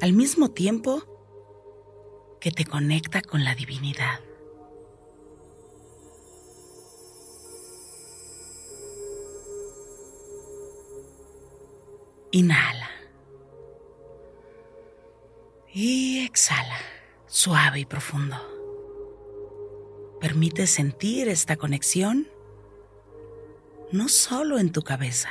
al mismo tiempo que te conecta con la divinidad. Inhala. Y exhala, suave y profundo. Permite sentir esta conexión no solo en tu cabeza,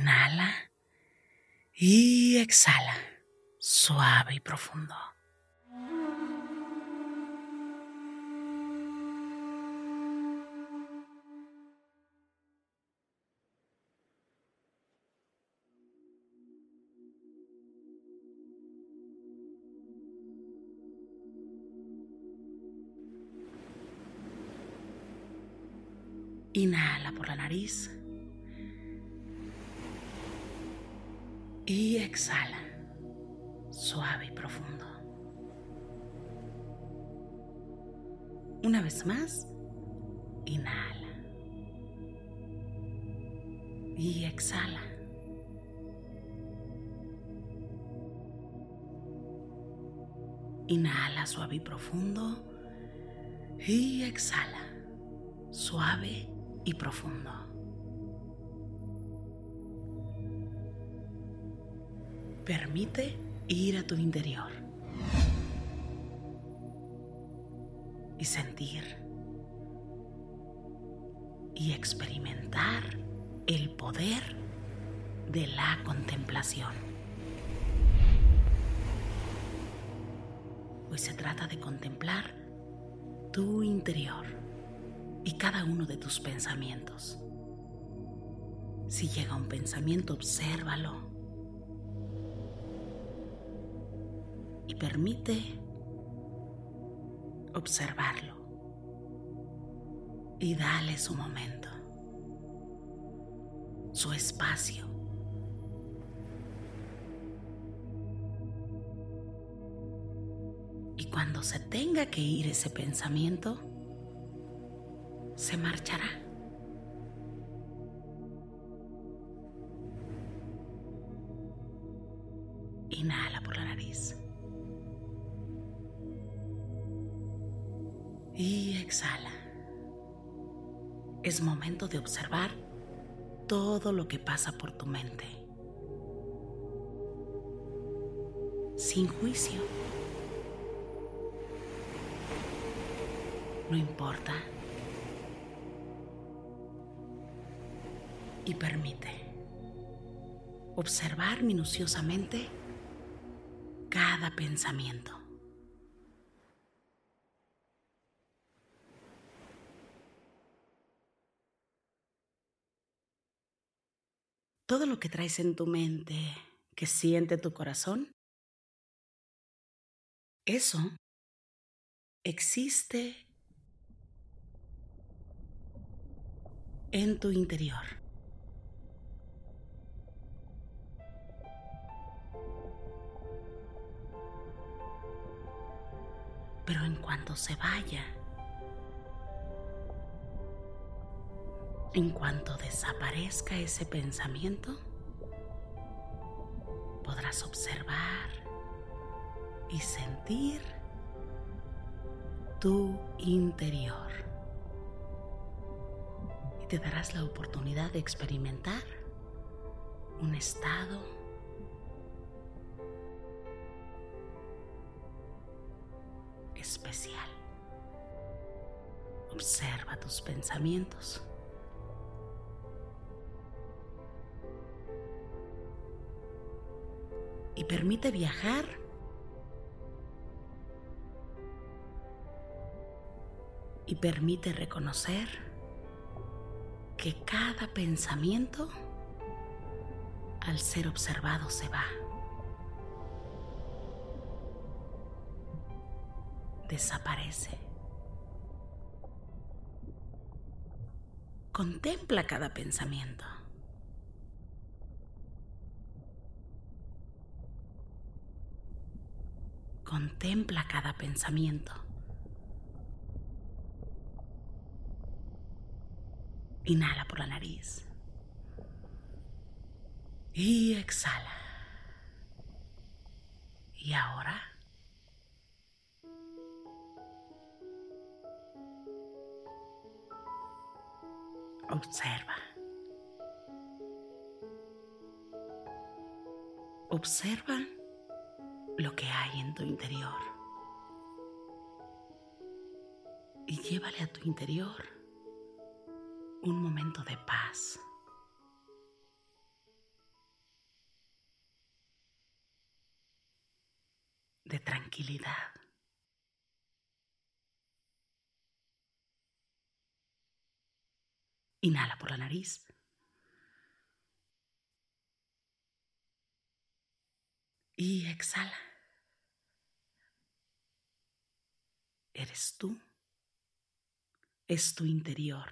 Inhala y exhala, suave y profundo. Inhala por la nariz. Y exhala, suave y profundo. Una vez más, inhala. Y exhala. Inhala suave y profundo. Y exhala, suave y profundo. Permite ir a tu interior y sentir y experimentar el poder de la contemplación. Hoy se trata de contemplar tu interior y cada uno de tus pensamientos. Si llega un pensamiento, obsérvalo permite observarlo y dale su momento, su espacio. Y cuando se tenga que ir ese pensamiento, se marchará. Y exhala. Es momento de observar todo lo que pasa por tu mente. Sin juicio. No importa. Y permite observar minuciosamente cada pensamiento. Todo lo que traes en tu mente, que siente tu corazón, eso existe en tu interior. Pero en cuanto se vaya, En cuanto desaparezca ese pensamiento, podrás observar y sentir tu interior. Y te darás la oportunidad de experimentar un estado especial. Observa tus pensamientos. Y permite viajar y permite reconocer que cada pensamiento al ser observado se va. Desaparece. Contempla cada pensamiento. Contempla cada pensamiento. Inhala por la nariz. Y exhala. Y ahora observa. Observa lo que hay en tu interior. Y llévale a tu interior un momento de paz. de tranquilidad. Inhala por la nariz. Y exhala. Eres tú. Es tu interior.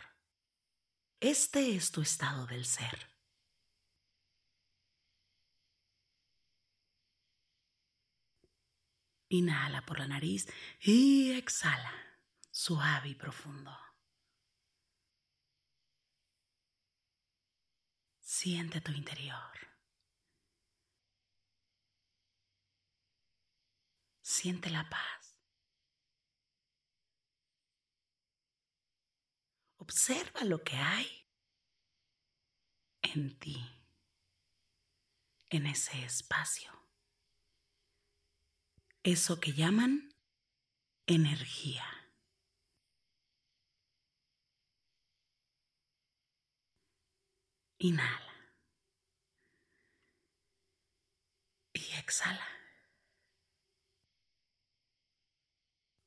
Este es tu estado del ser. Inhala por la nariz y exhala, suave y profundo. Siente tu interior. Siente la paz. Observa lo que hay en ti, en ese espacio. Eso que llaman energía. Inhala. Y exhala.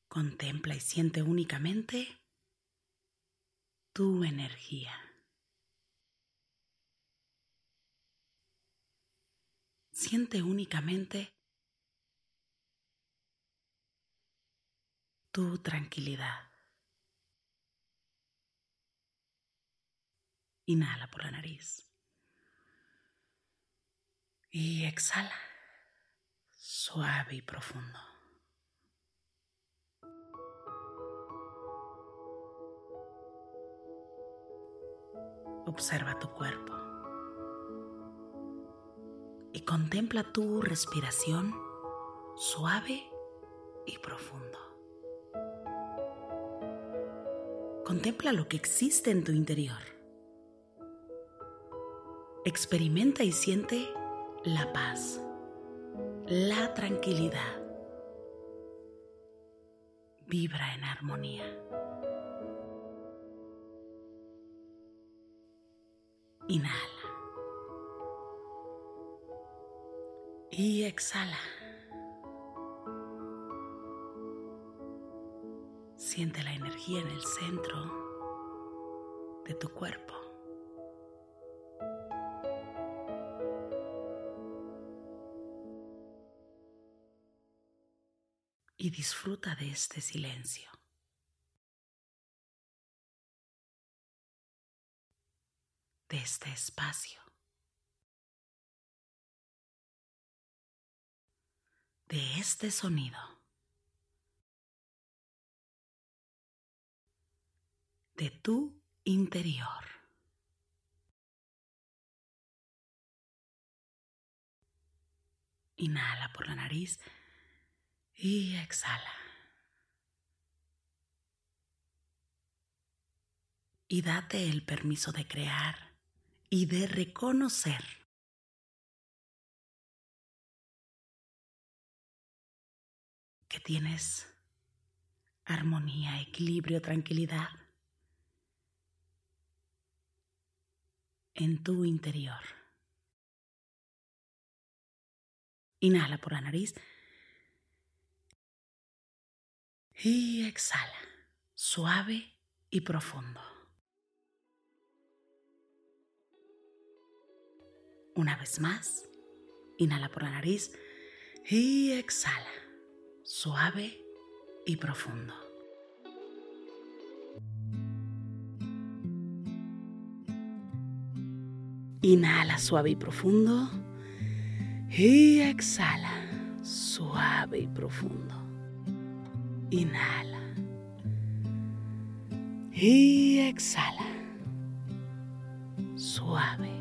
Contempla y siente únicamente tu energía. Siente únicamente tu tranquilidad. Inhala por la nariz. Y exhala suave y profundo. Observa tu cuerpo y contempla tu respiración suave y profundo. Contempla lo que existe en tu interior. experimenta y siente la paz, la tranquilidad. Vibra en armonía. Inhala. Y exhala. Siente la energía en el centro de tu cuerpo. Y disfruta de este silencio. De este espacio. De este sonido. de tu interior. Inhala por la nariz y exhala. Y date el permiso de crear y de reconocer que tienes armonía, equilibrio, tranquilidad en tu interior. Inhala por la nariz y exhala, suave y profundo. Una vez más, inhala por la nariz y exhala, suave y profundo. Inhala suave y profundo. Y exhala suave y profundo. Inhala. Y exhala. Suave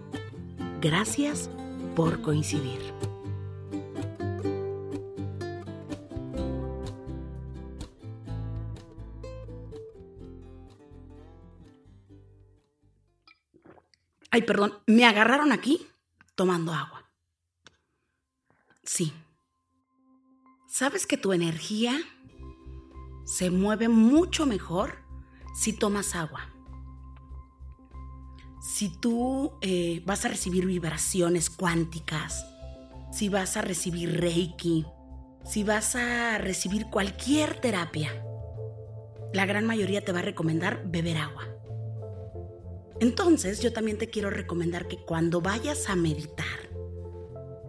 Gracias por coincidir. Ay, perdón, me agarraron aquí tomando agua. Sí. ¿Sabes que tu energía se mueve mucho mejor si tomas agua? Si tú eh, vas a recibir vibraciones cuánticas, si vas a recibir reiki, si vas a recibir cualquier terapia, la gran mayoría te va a recomendar beber agua. Entonces yo también te quiero recomendar que cuando vayas a meditar,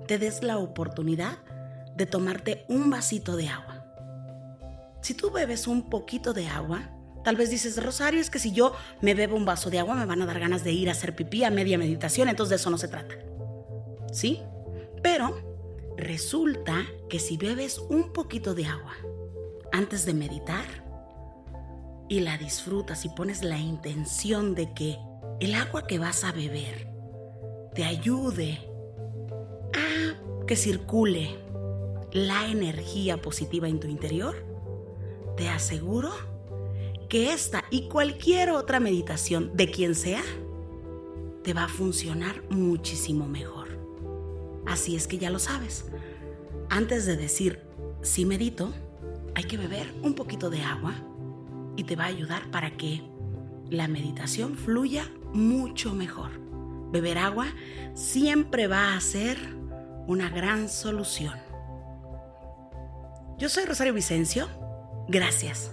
te des la oportunidad de tomarte un vasito de agua. Si tú bebes un poquito de agua, tal vez dices, Rosario, es que si yo me bebo un vaso de agua me van a dar ganas de ir a hacer pipí a media meditación, entonces de eso no se trata. ¿Sí? Pero resulta que si bebes un poquito de agua antes de meditar y la disfrutas y pones la intención de que el agua que vas a beber te ayude a que circule la energía positiva en tu interior, te aseguro que esta y cualquier otra meditación de quien sea te va a funcionar muchísimo mejor. Así es que ya lo sabes. Antes de decir si medito, hay que beber un poquito de agua y te va a ayudar para que la meditación fluya mucho mejor. Beber agua siempre va a ser una gran solución. Yo soy Rosario Vicencio. Gracias.